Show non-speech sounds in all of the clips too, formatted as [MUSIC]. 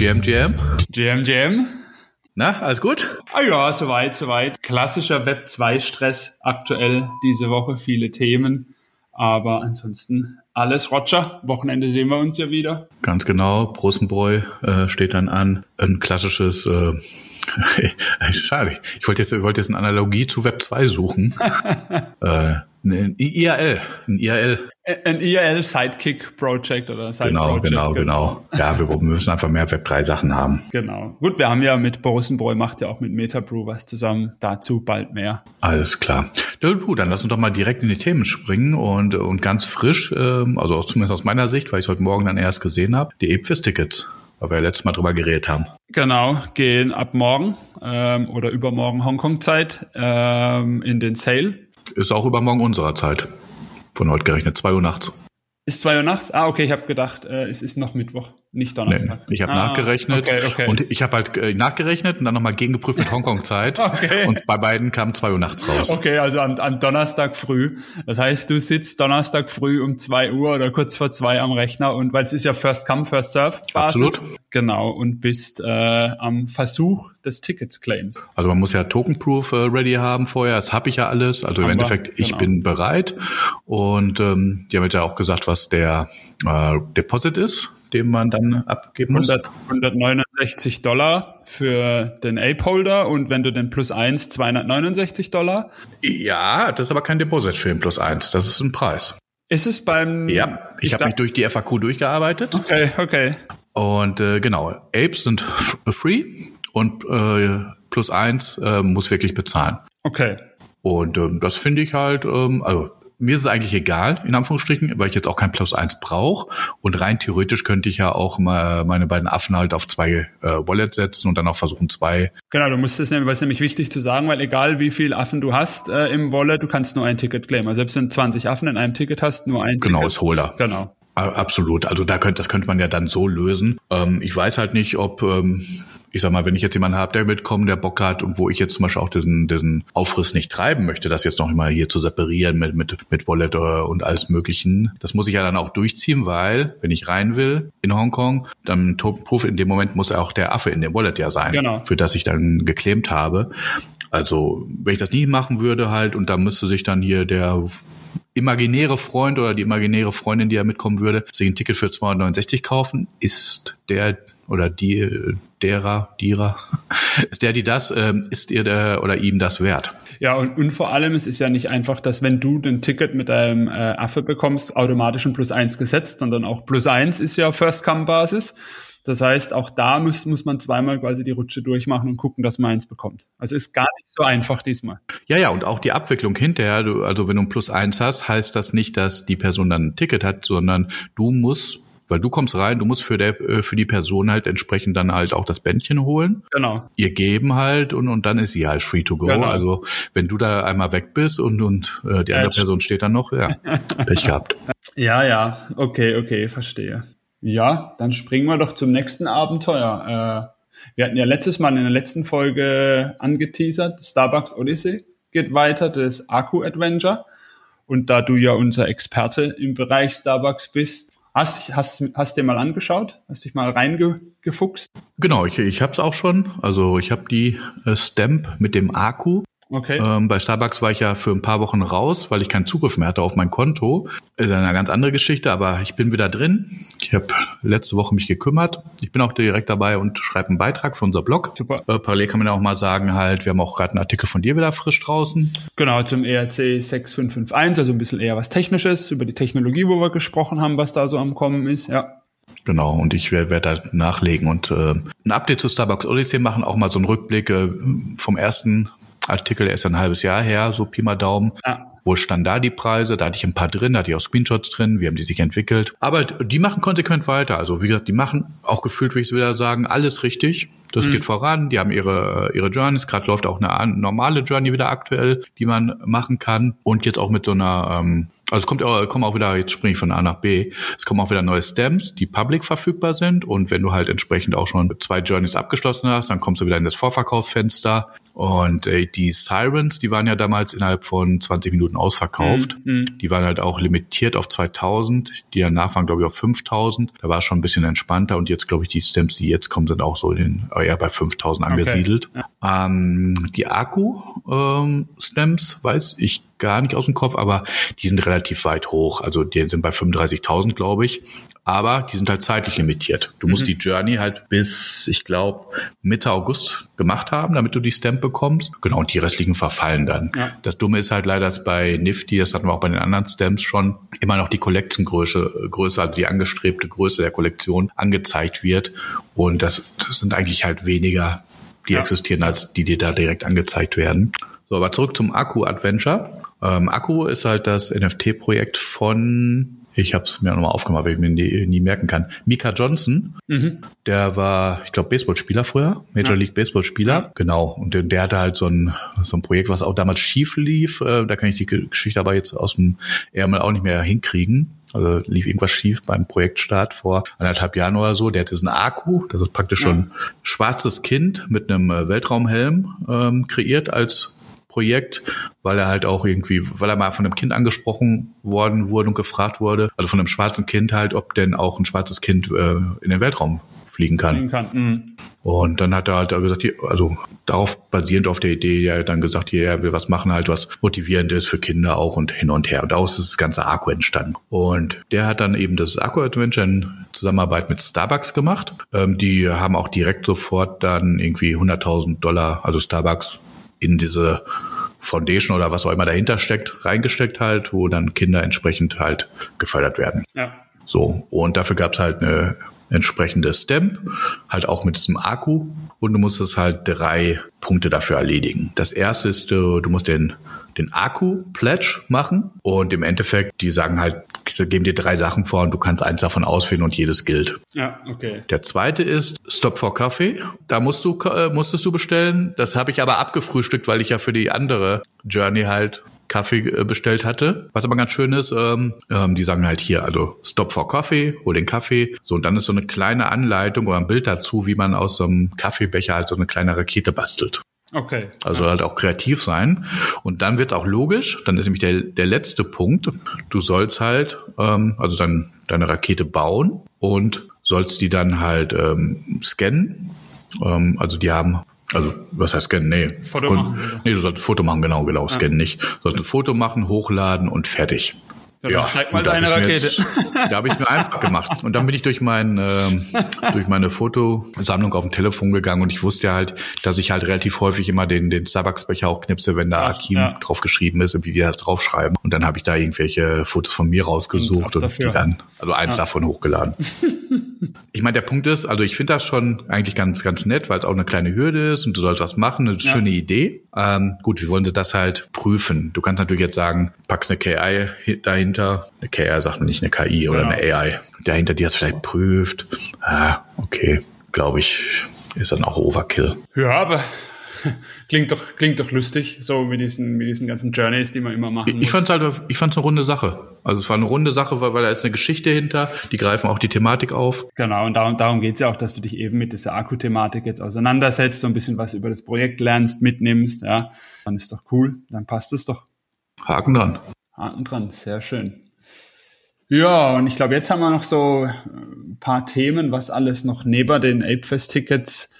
GM, GM. GM, GM. Na, alles gut? Ah ja, soweit, soweit. Klassischer Web 2 Stress aktuell diese Woche, viele Themen. Aber ansonsten alles Roger. Wochenende sehen wir uns ja wieder. Ganz genau. Prosenbräu äh, steht dann an. Ein klassisches äh, [LAUGHS] Schade. Ich wollte jetzt, wollte jetzt eine Analogie zu Web 2 suchen. [LAUGHS] äh, ein IRL. Ein IRL. Ein IRL Sidekick Project oder Side genau, Project. Genau, genau, genau. Ja, wir müssen einfach mehr Web 3 Sachen haben. Genau. Gut, wir haben ja mit Borusenbräu macht ja auch mit Metabrew was zusammen. Dazu bald mehr. Alles klar. Ja, gut, dann lass uns doch mal direkt in die Themen springen und, und ganz frisch, ähm, also zumindest aus meiner Sicht, weil ich es heute Morgen dann erst gesehen habe, die Epfis-Tickets weil wir ja letztes Mal drüber geredet haben. Genau, gehen ab morgen ähm, oder übermorgen Hongkong-Zeit ähm, in den Sale. Ist auch übermorgen unserer Zeit. Von heute gerechnet, 2 Uhr nachts. Ist 2 Uhr nachts? Ah, okay, ich habe gedacht, äh, es ist noch Mittwoch. Nicht Donnerstag. Nee, ich habe ah, nachgerechnet okay, okay. und ich habe halt äh, nachgerechnet und dann nochmal gegengeprüft mit Hongkong-Zeit. [LAUGHS] okay. Und bei beiden kam zwei Uhr nachts raus. Okay, also am, am Donnerstag früh. Das heißt, du sitzt Donnerstag früh um zwei Uhr oder kurz vor zwei am Rechner und weil es ist ja First Come, First Serve Basis. Absolut. Genau, und bist äh, am Versuch des Tickets Claims. Also man muss ja Token Proof äh, ready haben vorher. Das habe ich ja alles. Also im Endeffekt, ich genau. bin bereit. Und ähm, die haben ja auch gesagt, was der äh, Deposit ist den man dann abgeben muss? 100, 169 Dollar für den Ape-Holder und wenn du den Plus 1, 269 Dollar. Ja, das ist aber kein Deposit für den Plus 1, das ist ein Preis. Ist es beim... Ja, ich, ich habe mich durch die FAQ durchgearbeitet. Okay, okay. Und äh, genau, Apes sind free und äh, Plus 1 äh, muss wirklich bezahlen. Okay. Und ähm, das finde ich halt, ähm, also mir ist es eigentlich egal, in Anführungsstrichen, weil ich jetzt auch kein Plus eins brauche. Und rein theoretisch könnte ich ja auch mal meine beiden Affen halt auf zwei äh, Wallets setzen und dann auch versuchen, zwei. Genau, du musst es nämlich, was nämlich wichtig zu sagen, weil egal wie viel Affen du hast äh, im Wallet, du kannst nur ein Ticket claimen. Also selbst wenn du 20 Affen in einem Ticket hast, nur ein genau, Ticket. Genau, ist Holder. Genau. Absolut. Also da könnte, das könnte man ja dann so lösen. Ähm, ich weiß halt nicht, ob ähm, ich sag mal, wenn ich jetzt jemanden habe, der mitkommt, der Bock hat und wo ich jetzt zum Beispiel auch diesen, diesen Aufriss nicht treiben möchte, das jetzt noch immer hier zu separieren mit, mit, mit Wallet und alles Möglichen, das muss ich ja dann auch durchziehen, weil, wenn ich rein will in Hongkong, dann Token Proof, in dem Moment muss auch der Affe in dem Wallet ja sein, genau. für das ich dann geclaimt habe. Also, wenn ich das nie machen würde halt und da müsste sich dann hier der imaginäre Freund oder die imaginäre Freundin, die ja mitkommen würde, sich ein Ticket für 269 kaufen, ist der oder die, derer, derer, [LAUGHS] ist der, die das, ähm, ist ihr der oder ihm das wert? Ja, und, und vor allem, es ist ja nicht einfach, dass wenn du den Ticket mit deinem äh, Affe bekommst, automatisch ein Plus eins gesetzt, sondern auch Plus eins ist ja First-Come-Basis. Das heißt, auch da muss, muss man zweimal quasi die Rutsche durchmachen und gucken, dass man eins bekommt. Also ist gar nicht so einfach diesmal. Ja, ja, und auch die Abwicklung hinterher, du, also wenn du ein Plus eins hast, heißt das nicht, dass die Person dann ein Ticket hat, sondern du musst weil du kommst rein, du musst für, der, äh, für die Person halt entsprechend dann halt auch das Bändchen holen. Genau. Ihr geben halt und, und dann ist sie halt free to go. Genau. Also wenn du da einmal weg bist und, und äh, die andere Person steht dann noch, ja, [LAUGHS] Pech gehabt. Ja, ja, okay, okay, verstehe. Ja, dann springen wir doch zum nächsten Abenteuer. Äh, wir hatten ja letztes Mal in der letzten Folge angeteasert, Starbucks Odyssey geht weiter, das Akku Adventure. Und da du ja unser Experte im Bereich Starbucks bist, Hast, hast, hast dir mal angeschaut? Hast dich mal reingefuchst? Genau, ich, ich habe es auch schon. Also ich habe die äh, Stamp mit dem Akku Okay. Ähm, bei Starbucks war ich ja für ein paar Wochen raus, weil ich keinen Zugriff mehr hatte auf mein Konto. Ist eine ganz andere Geschichte, aber ich bin wieder drin. Ich habe letzte Woche mich gekümmert. Ich bin auch direkt dabei und schreibe einen Beitrag für unser Blog. Super. Äh, parallel kann man ja auch mal sagen, halt, wir haben auch gerade einen Artikel von dir wieder frisch draußen. Genau, zum ERC 6551, also ein bisschen eher was Technisches, über die Technologie, wo wir gesprochen haben, was da so am Kommen ist, ja. Genau, und ich werde werd da nachlegen und äh, ein Update zu Starbucks Odyssey machen, auch mal so einen Rückblick äh, vom ersten Artikel, der ist ein halbes Jahr her, so Pi mal Daumen. Ja. Wo stand da die Preise? Da hatte ich ein paar drin, da hatte ich auch Screenshots drin, wie haben die sich entwickelt. Aber die machen konsequent weiter. Also wie gesagt, die machen auch gefühlt, wie ich es wieder sagen, alles richtig. Das mhm. geht voran. Die haben ihre, ihre Journeys. Gerade läuft auch eine normale Journey wieder aktuell, die man machen kann. Und jetzt auch mit so einer ähm, also es kommt auch, kommen auch wieder, jetzt springe ich von A nach B, es kommen auch wieder neue Stems, die public verfügbar sind und wenn du halt entsprechend auch schon zwei Journeys abgeschlossen hast, dann kommst du wieder in das Vorverkaufsfenster Und äh, die Sirens, die waren ja damals innerhalb von 20 Minuten ausverkauft. Mhm. Die waren halt auch limitiert auf 2000. Die danach waren, glaube ich, auf 5000. Da war es schon ein bisschen entspannter. Und jetzt, glaube ich, die Stems, die jetzt kommen, sind auch so in, eher bei 5000 angesiedelt. Okay. Ja. Ähm, die Akku-Stems, ähm, weiß ich gar nicht aus dem Kopf, aber die sind relativ weit hoch. Also die sind bei 35.000, glaube ich. Aber die sind halt zeitlich limitiert. Du musst mhm. die Journey halt bis, ich glaube, Mitte August gemacht haben, damit du die Stamp bekommst. Genau, und die restlichen verfallen dann. Ja. Das Dumme ist halt leider bei Nifty, das hatten wir auch bei den anderen Stamps schon, immer noch die Collection-Größe, Größe, also die angestrebte Größe der Kollektion angezeigt wird. Und das, das sind eigentlich halt weniger, die ja. existieren, als die dir da direkt angezeigt werden. So, aber zurück zum Akku-Adventure. Ähm, Akku ist halt das NFT-Projekt von ich habe es mir nochmal aufgemacht, weil ich mir nie, nie merken kann. Mika Johnson, mhm. der war, ich glaube, Baseballspieler früher, Major ja. League Baseballspieler, ja. genau. Und der, der hatte halt so ein, so ein Projekt, was auch damals schief lief. Äh, da kann ich die Geschichte aber jetzt aus dem Ärmel auch nicht mehr hinkriegen. Also lief irgendwas schief beim Projektstart vor anderthalb Jahren oder so. Der hat diesen Akku, das ist praktisch ja. schon ein schwarzes Kind mit einem äh, Weltraumhelm ähm, kreiert als Projekt, weil er halt auch irgendwie, weil er mal von einem Kind angesprochen worden wurde und gefragt wurde, also von einem schwarzen Kind halt, ob denn auch ein schwarzes Kind äh, in den Weltraum fliegen kann. Fliegen kann. Mhm. Und dann hat er halt gesagt, also darauf basierend auf der Idee, hat dann gesagt, hier, er will was machen, halt was motivierend ist für Kinder auch und hin und her. Und daraus ist das ganze Akku entstanden. Und der hat dann eben das Akku Adventure in Zusammenarbeit mit Starbucks gemacht. Ähm, die haben auch direkt sofort dann irgendwie 100.000 Dollar, also Starbucks in diese Foundation oder was auch immer dahinter steckt, reingesteckt halt, wo dann Kinder entsprechend halt gefördert werden. Ja. So, und dafür gab es halt eine entsprechende Stamp, halt auch mit diesem Akku und du musstest halt drei Punkte dafür erledigen. Das erste ist, du, du musst den den Akku-Pledge machen und im Endeffekt, die sagen halt, geben dir drei Sachen vor und du kannst eins davon auswählen und jedes gilt. Ja, okay. Der zweite ist Stop for Coffee. Da musst du, äh, musstest du bestellen. Das habe ich aber abgefrühstückt, weil ich ja für die andere Journey halt Kaffee äh, bestellt hatte. Was aber ganz schön ist, ähm, ähm, die sagen halt hier, also Stop for Coffee, hol den Kaffee. So, und dann ist so eine kleine Anleitung oder ein Bild dazu, wie man aus so einem Kaffeebecher halt so eine kleine Rakete bastelt. Okay. Also ja. halt auch kreativ sein. Und dann wird es auch logisch. Dann ist nämlich der, der letzte Punkt. Du sollst halt, ähm, also dann deine Rakete bauen und sollst die dann halt ähm, scannen. Ähm, also die haben also, was heißt scannen? Nee. Foto machen. Nee, du sollst ein Foto machen, genau, genau, scannen ja. nicht. Du sollst ein Foto machen, hochladen und fertig. Ja, ja zeig mal deine Rakete. Jetzt, da habe ich mir einfach gemacht. Und dann bin ich durch mein ähm, durch meine Fotosammlung auf dem Telefon gegangen und ich wusste ja halt, dass ich halt relativ häufig immer den den Starbucks-Becher auch knipse, wenn da Akim ja. drauf geschrieben ist und wie die das draufschreiben. Und dann habe ich da irgendwelche Fotos von mir rausgesucht und, und die dann, also eins ja. davon hochgeladen. [LAUGHS] ich meine, der Punkt ist, also ich finde das schon eigentlich ganz, ganz nett, weil es auch eine kleine Hürde ist und du sollst was machen, eine ja. schöne Idee. Ähm, gut, wie wollen sie das halt prüfen? Du kannst natürlich jetzt sagen, packst eine KI dahinter. Eine KI sagt man nicht eine KI oder genau. eine AI. Dahinter, die das vielleicht prüft. Ah, okay, glaube ich, ist dann auch Overkill. Ja, aber [LAUGHS] klingt doch, klingt doch lustig, so mit diesen, mit diesen ganzen Journeys, die man immer machen muss. Ich fand's halt, ich fand's eine runde Sache. Also es war eine runde Sache, weil, weil da ist eine Geschichte hinter, die greifen auch die Thematik auf. Genau, und darum, darum geht's ja auch, dass du dich eben mit dieser Akku-Thematik jetzt auseinandersetzt, so ein bisschen was über das Projekt lernst, mitnimmst, ja. Dann ist doch cool, dann passt es doch. Haken dran. Haken dran, sehr schön. Ja, und ich glaube, jetzt haben wir noch so ein paar Themen, was alles noch neben den Apefest-Tickets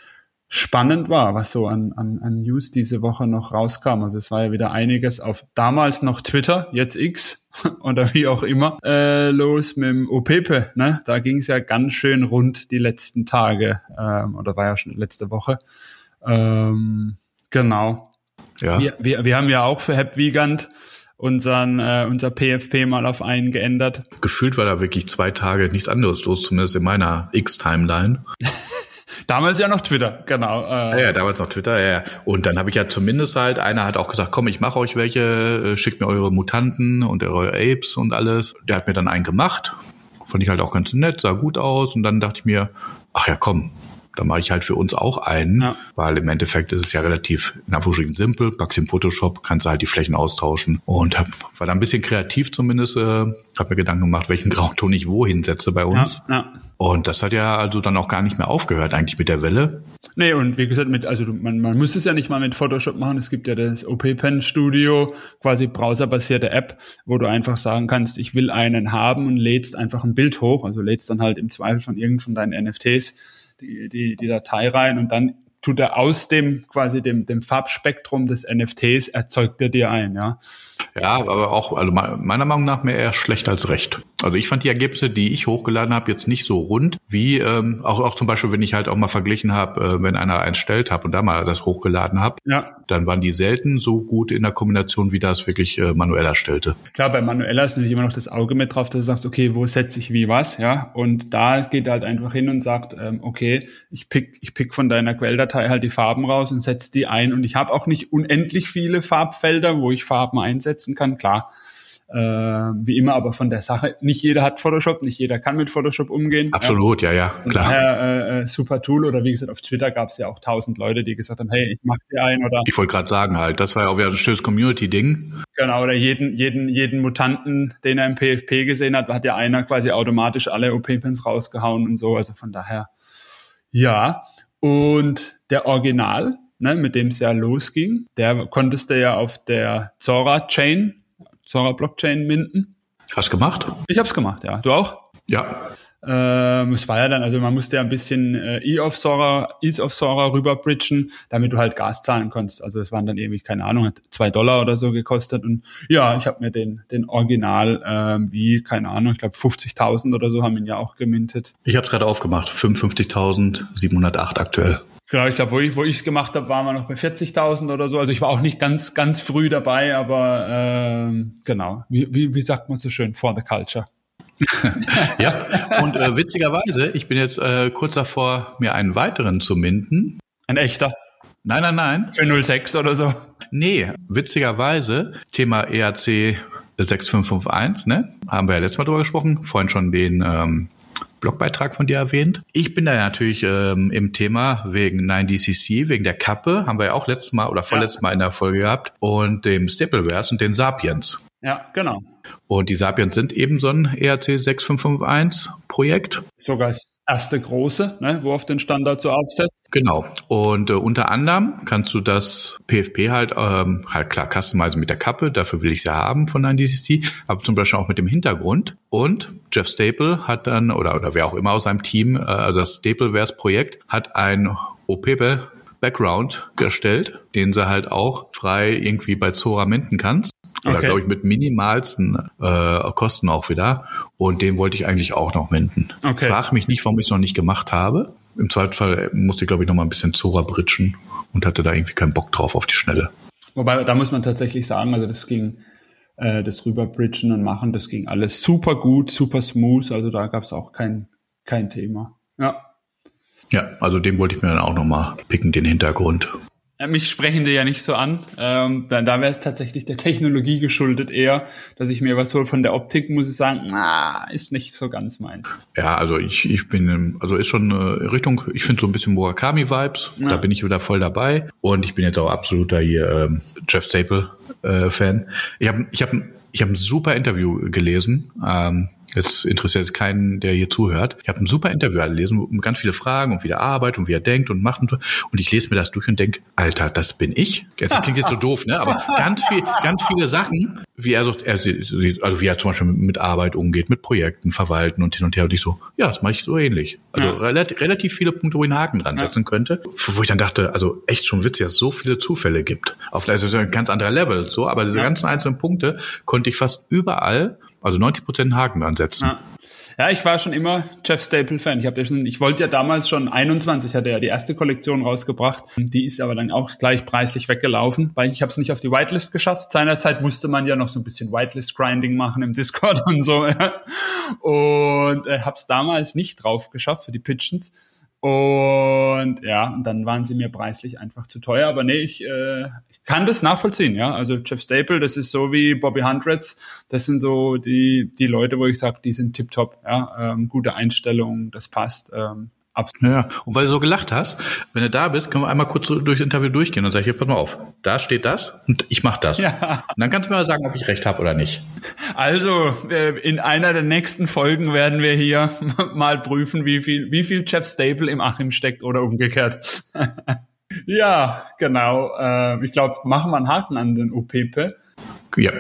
spannend war, was so an, an, an News diese Woche noch rauskam. Also es war ja wieder einiges auf damals noch Twitter, jetzt X [LAUGHS] oder wie auch immer, äh, los mit dem OPP. Ne? Da ging es ja ganz schön rund die letzten Tage ähm, oder war ja schon letzte Woche. Ähm, genau. Ja. Wir, wir, wir haben ja auch für Hep Wiegand unseren äh, unser PFP mal auf einen geändert. Gefühlt war da wirklich zwei Tage nichts anderes los, zumindest in meiner X-Timeline. [LAUGHS] Damals ja noch Twitter, genau. Äh. Ja, ja, damals noch Twitter, ja. ja. Und dann habe ich ja zumindest halt, einer hat auch gesagt, komm, ich mache euch welche, äh, schickt mir eure Mutanten und eure Apes und alles. Der hat mir dann einen gemacht. Fand ich halt auch ganz nett, sah gut aus. Und dann dachte ich mir, ach ja, komm, Da mache ich halt für uns auch einen, ja. weil im Endeffekt ist es ja relativ in Anführungsstrichen simpel. Packst im Photoshop, kannst du halt die Flächen austauschen und hab, war da ein bisschen kreativ zumindest, äh, habe mir Gedanken gemacht, welchen [LAUGHS] Grauton ich wohin setze bei uns. Ja, ja. Und das hat ja also dann auch gar nicht mehr aufgehört eigentlich mit der Welle. Nee, und wie gesagt, mit, also man, man muss es ja nicht mal mit Photoshop machen. Es gibt ja das OP Pen Studio, quasi browserbasierte App, wo du einfach sagen kannst, ich will einen haben und lädst einfach ein Bild hoch. Also lädst dann halt im Zweifel von irgend von deinen NFTs die, die, die Datei rein und dann tut er aus dem quasi dem, dem Farbspektrum des NFTs erzeugt er dir ein, ja. Ja, aber auch, also meiner Meinung nach mehr eher schlecht als recht. Also ich fand die Ergebnisse, die ich hochgeladen habe, jetzt nicht so rund, wie ähm, auch, auch zum Beispiel, wenn ich halt auch mal verglichen habe, äh, wenn einer eins stellt habe und da mal das hochgeladen habe, ja. dann waren die selten so gut in der Kombination, wie das wirklich äh, manuell erstellte. Klar, bei manueller ist natürlich immer noch das Auge mit drauf, dass du sagst, okay, wo setze ich wie was, ja. Und da geht er halt einfach hin und sagt, ähm, okay, ich pick, ich pick von deiner Quelldatei halt die Farben raus und setze die ein. Und ich habe auch nicht unendlich viele Farbfelder, wo ich Farben einsetzen kann. Klar, äh, wie immer, aber von der Sache, nicht jeder hat Photoshop, nicht jeder kann mit Photoshop umgehen. Absolut, ja, ja, klar. Daher, äh, äh, super Tool oder wie gesagt, auf Twitter gab es ja auch tausend Leute, die gesagt haben, hey, ich mach dir ein oder. Ich wollte gerade sagen halt, das war ja auch wieder ein schönes Community-Ding. Genau, oder jeden, jeden, jeden Mutanten, den er im PFP gesehen hat, hat ja einer quasi automatisch alle OP-Pins rausgehauen und so, also von daher, ja. Und der Original, ne, mit dem es ja losging, der konntest du ja auf der Zora-Chain Zora Blockchain minden. Hast du gemacht? Ich habe es gemacht, ja. Du auch? Ja. Ähm, es war ja dann, also man musste ja ein bisschen äh, E of Sora, Ease of Sora rüberbridgen, damit du halt Gas zahlen konntest. Also es waren dann irgendwie, keine Ahnung, hat zwei Dollar oder so gekostet. Und ja, ich habe mir den, den Original, ähm, wie, keine Ahnung, ich glaube 50.000 oder so haben ihn ja auch gemintet. Ich habe es gerade aufgemacht, 55.708 aktuell. Genau, ich glaube, wo ich wo ich's gemacht habe, waren wir noch bei 40.000 oder so. Also ich war auch nicht ganz ganz früh dabei, aber ähm, genau. Wie, wie, wie sagt man so schön? For the culture. Ja, und äh, witzigerweise, ich bin jetzt äh, kurz davor, mir einen weiteren zu minden. Ein echter? Nein, nein, nein. Für 06 oder so? Nee, witzigerweise, Thema ERC 6551, ne? Haben wir ja letztes Mal drüber gesprochen, vorhin schon den ähm, Blogbeitrag von dir erwähnt. Ich bin da natürlich ähm, im Thema wegen 9DCC, wegen der Kappe, haben wir ja auch letztes Mal oder vorletztes ja. Mal in der Folge gehabt, und dem Staplewares und den Sapiens. Ja, genau. Und die Sapiens sind eben so ein ERC 6551 Projekt. Sogar das erste große, ne, wo auf den Standard so aufsetzt. Genau. Und äh, unter anderem kannst du das PFP halt, ähm, halt klar customizen mit der Kappe, dafür will ich sie haben von 9DCC, aber zum Beispiel auch mit dem Hintergrund. Und Jeff Staple hat dann, oder, oder wer auch immer aus seinem Team, äh, also das Staplewares Projekt, hat ein OPP Background gestellt, den sie halt auch frei irgendwie bei Zora minden kannst. Oder okay. glaube ich mit minimalsten äh, Kosten auch wieder. Und den wollte ich eigentlich auch noch minden. Okay. Frag mich nicht, warum ich es noch nicht gemacht habe. Im Zweifelsfall musste ich, glaube ich, noch mal ein bisschen Zora britschen und hatte da irgendwie keinen Bock drauf auf die Schnelle. Wobei, da muss man tatsächlich sagen, also das ging, äh, das rüberbridgen und machen, das ging alles super gut, super smooth. Also da gab es auch kein, kein Thema. Ja. Ja, also den wollte ich mir dann auch noch mal picken, den Hintergrund. Mich sprechen die ja nicht so an. Ähm, da wäre es tatsächlich der Technologie geschuldet eher, dass ich mir was hole von der Optik, muss ich sagen, na, ist nicht so ganz meins. Ja, also ich, ich bin, also ist schon äh, Richtung, ich finde so ein bisschen Murakami-Vibes, ja. da bin ich wieder voll dabei. Und ich bin jetzt auch absoluter hier ähm, Jeff Staple-Fan. Äh, ich habe ich hab, ich hab ein super Interview gelesen. Ähm, es interessiert jetzt keinen, der hier zuhört. Ich habe ein super Interview gelesen, ganz viele Fragen und wie er arbeitet und wie er denkt und macht und so. Und ich lese mir das durch und denke, Alter, das bin ich. Das klingt jetzt so [LAUGHS] doof, ne? Aber ganz viel, ganz viele Sachen, wie er so, er, also wie er zum Beispiel mit Arbeit umgeht, mit Projekten, Verwalten und hin und her. Und ich so, ja, das mache ich so ähnlich. Also ja. relativ, relativ viele Punkte, wo ich einen Haken dran setzen ja. könnte. Wo ich dann dachte, also echt schon witzig, dass es so viele Zufälle gibt. Auf also ein ganz anderer Level, so. Aber diese ja. ganzen einzelnen Punkte konnte ich fast überall also 90 Prozent Haken ansetzen. Ja. ja. ich war schon immer Jeff Staple-Fan. Ich, hab ja schon, ich wollte ja damals schon 21, hatte ja die erste Kollektion rausgebracht. Die ist aber dann auch gleich preislich weggelaufen, weil ich habe es nicht auf die Whitelist geschafft. Seinerzeit musste man ja noch so ein bisschen Whitelist-Grinding machen im Discord [LAUGHS] und so. Ja. Und äh, habe es damals nicht drauf geschafft für die Pitchens. Und ja, und dann waren sie mir preislich einfach zu teuer. Aber nee, ich, äh, kann das nachvollziehen, ja. Also Jeff Staple, das ist so wie Bobby Hundreds, das sind so die, die Leute, wo ich sage, die sind tiptop, ja. Ähm, gute Einstellung, das passt. Ähm, Absolut. Ja, und weil du so gelacht hast, wenn du da bist, können wir einmal kurz so durch das Interview durchgehen und sag ich, pass mal auf, da steht das und ich mach das. Ja. Und dann kannst du mir mal sagen, ob ich recht habe oder nicht. Also, äh, in einer der nächsten Folgen werden wir hier [LAUGHS] mal prüfen, wie viel, wie viel Jeff Staple im Achim steckt oder umgekehrt. [LAUGHS] ja, genau. Äh, Ich glaube, machen wir einen Haken an den OPP. Ja.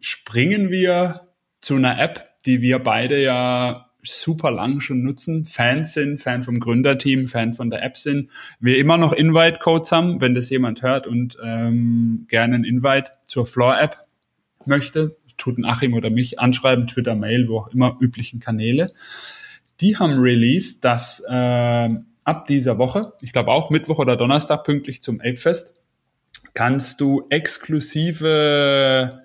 springen wir zu einer App, die wir beide ja super lang schon nutzen, Fans sind, Fan vom Gründerteam, Fan von der App sind, wir immer noch Invite-Codes haben, wenn das jemand hört und ähm, gerne einen Invite zur Floor-App möchte, tut ein Achim oder mich anschreiben, Twitter, Mail, wo auch immer, üblichen Kanäle. Die haben released, dass ähm, ab dieser Woche, ich glaube auch Mittwoch oder Donnerstag pünktlich zum Apefest, kannst du exklusive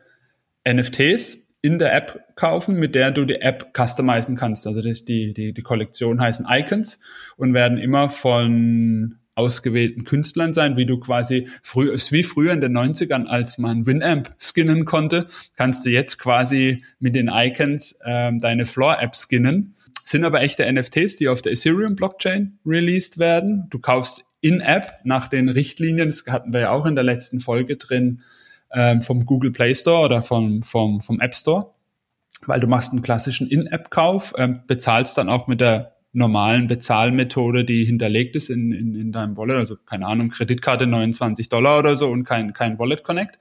NFTs in der App kaufen, mit der du die App customizen kannst. Also das, die, die, die Kollektion heißen Icons und werden immer von ausgewählten Künstlern sein, wie du quasi früh, wie früher in den 90ern, als man Winamp skinnen konnte, kannst du jetzt quasi mit den Icons ähm, deine Floor-App skinnen. Sind aber echte NFTs, die auf der Ethereum-Blockchain released werden. Du kaufst in-App nach den Richtlinien, das hatten wir ja auch in der letzten Folge drin, ähm, vom Google Play Store oder vom, vom, vom App Store, weil du machst einen klassischen In-App-Kauf, ähm, bezahlst dann auch mit der normalen Bezahlmethode, die hinterlegt ist in, in, in deinem Wallet, also keine Ahnung, Kreditkarte 29 Dollar oder so und kein, kein Wallet Connect.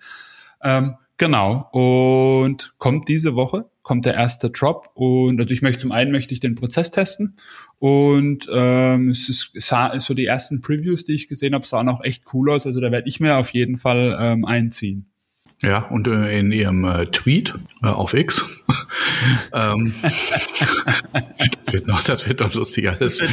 Ähm, genau. Und kommt diese Woche, kommt der erste Drop und also ich möchte zum einen möchte ich den Prozess testen und ähm, es ist, sah, so die ersten Previews, die ich gesehen habe, sahen auch echt cool aus. Also da werde ich mir auf jeden Fall ähm, einziehen. Ja, und äh, in ihrem äh, Tweet äh, auf X, [LAUGHS] ähm, [LAUGHS] das, wird noch, das wird noch lustig alles, äh,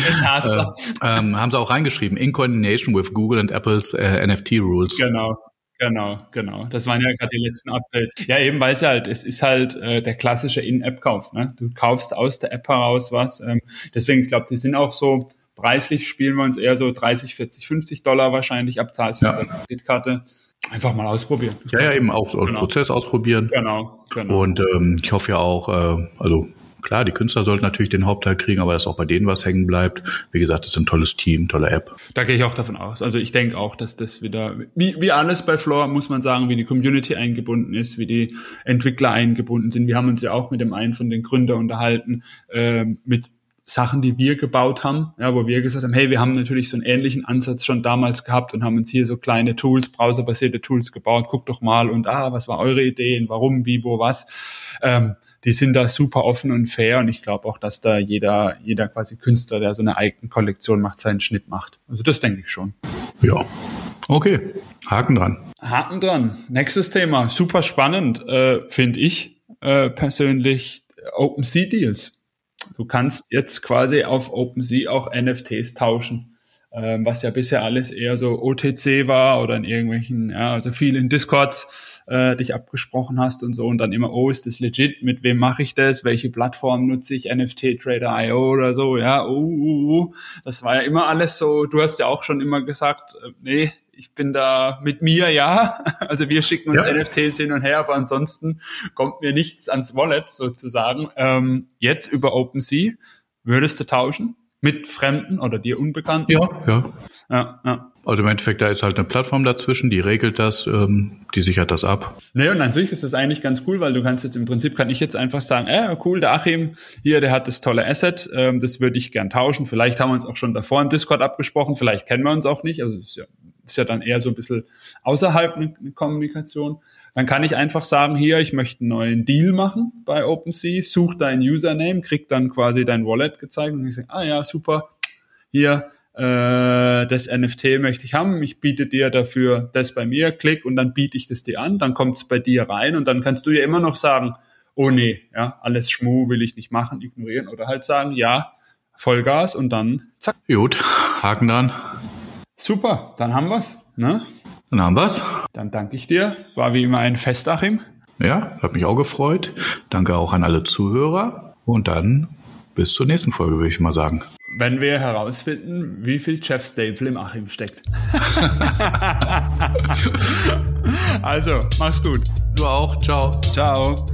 ähm, haben sie auch reingeschrieben, in coordination with Google and Apple's äh, NFT rules. Genau. Genau, genau. Das waren ja gerade die letzten Updates. Ja, eben weil es ja halt, es ist halt äh, der klassische In-App-Kauf. Ne? Du kaufst aus der App heraus was. Ähm, deswegen, ich glaube, die sind auch so preislich spielen wir uns eher so 30, 40, 50 Dollar wahrscheinlich ab, zahlst Ja. mit der Kreditkarte. Einfach mal ausprobieren. Ja, ja, eben auch so Genau. Prozess ausprobieren. Genau, genau. Und ähm, ich hoffe ja auch, äh, also klar, die Künstler sollten natürlich den Hauptteil kriegen, aber dass auch bei denen was hängen bleibt. Wie gesagt, das ist ein tolles Team, tolle App. Da gehe ich auch davon aus. Also ich denke auch, dass das wieder, wie, wie alles bei Floor, muss man sagen, wie die Community eingebunden ist, wie die Entwickler eingebunden sind. Wir haben uns ja auch mit dem einen von den Gründern unterhalten, ähm, mit Sachen, die wir gebaut haben, ja, wo wir gesagt haben, hey, wir haben natürlich so einen ähnlichen Ansatz schon damals gehabt und haben uns hier so kleine Tools, browserbasierte Tools gebaut. Guckt doch mal und ah, was war eure Ideen, warum, wie, wo, was. Ähm, die sind da super offen und fair und ich glaube auch, dass da jeder, jeder quasi Künstler, der so eine eigene Kollektion macht, seinen Schnitt macht. Also das denke ich schon. Ja. Okay, Haken dran. Haken dran. Nächstes Thema, super spannend, äh, finde ich äh, persönlich OpenSea Deals. Du kannst jetzt quasi auf OpenSea auch NFTs tauschen, ähm, was ja bisher alles eher so OTC war oder in irgendwelchen, ja, also viel in Discords äh, dich abgesprochen hast und so und dann immer, oh, ist das legit? Mit wem mache ich das? Welche Plattform nutze ich? NFT Trader IO oder so? Ja, uh, uh, uh. das war ja immer alles so. Du hast ja auch schon immer gesagt, äh, nee, ich bin da mit mir, ja. [LAUGHS] Also wir schicken uns Ja. NFTs hin und her, aber ansonsten kommt mir nichts ans Wallet sozusagen. Ähm, jetzt über OpenSea würdest du tauschen mit Fremden oder dir Unbekannten? Ja, ja. ja, ja. Also im Endeffekt, da ist halt eine Plattform dazwischen, die regelt das, ähm, die sichert das ab. Nee, und an sich ist das eigentlich ganz cool, weil du kannst jetzt im Prinzip, kann ich jetzt einfach sagen, äh, cool, der Achim hier, der hat das tolle Asset, ähm, das würde ich gern tauschen. Vielleicht haben wir uns auch schon davor im Discord abgesprochen, vielleicht kennen wir uns auch nicht. Also ist ja, ist ja dann eher so ein bisschen außerhalb eine, Kommunikation. Dann kann ich einfach sagen, hier, ich möchte einen neuen Deal machen bei OpenSea, such dein Username, krieg dann quasi dein Wallet gezeigt und ich sage, ah ja, super, hier, äh, das NFT möchte ich haben, ich biete dir dafür das bei mir, klick und dann biete ich das dir an, dann kommt es bei dir rein und dann kannst du ja immer noch sagen, oh nee, ja, alles Schmu will ich nicht machen, ignorieren oder halt sagen, ja, Vollgas und dann zack. Gut, Haken dran. Super, dann haben wir's, ne? Dann haben wir's. Dann danke ich dir, war wie immer ein Fest, Achim. Ja, hat mich auch gefreut. Danke auch an alle Zuhörer. Und dann bis zur nächsten Folge, würde ich mal sagen. Wenn wir herausfinden, wie viel Jeff Staple im Achim steckt. [LAUGHS] [LAUGHS] also, mach's gut. Du auch. Ciao. Ciao.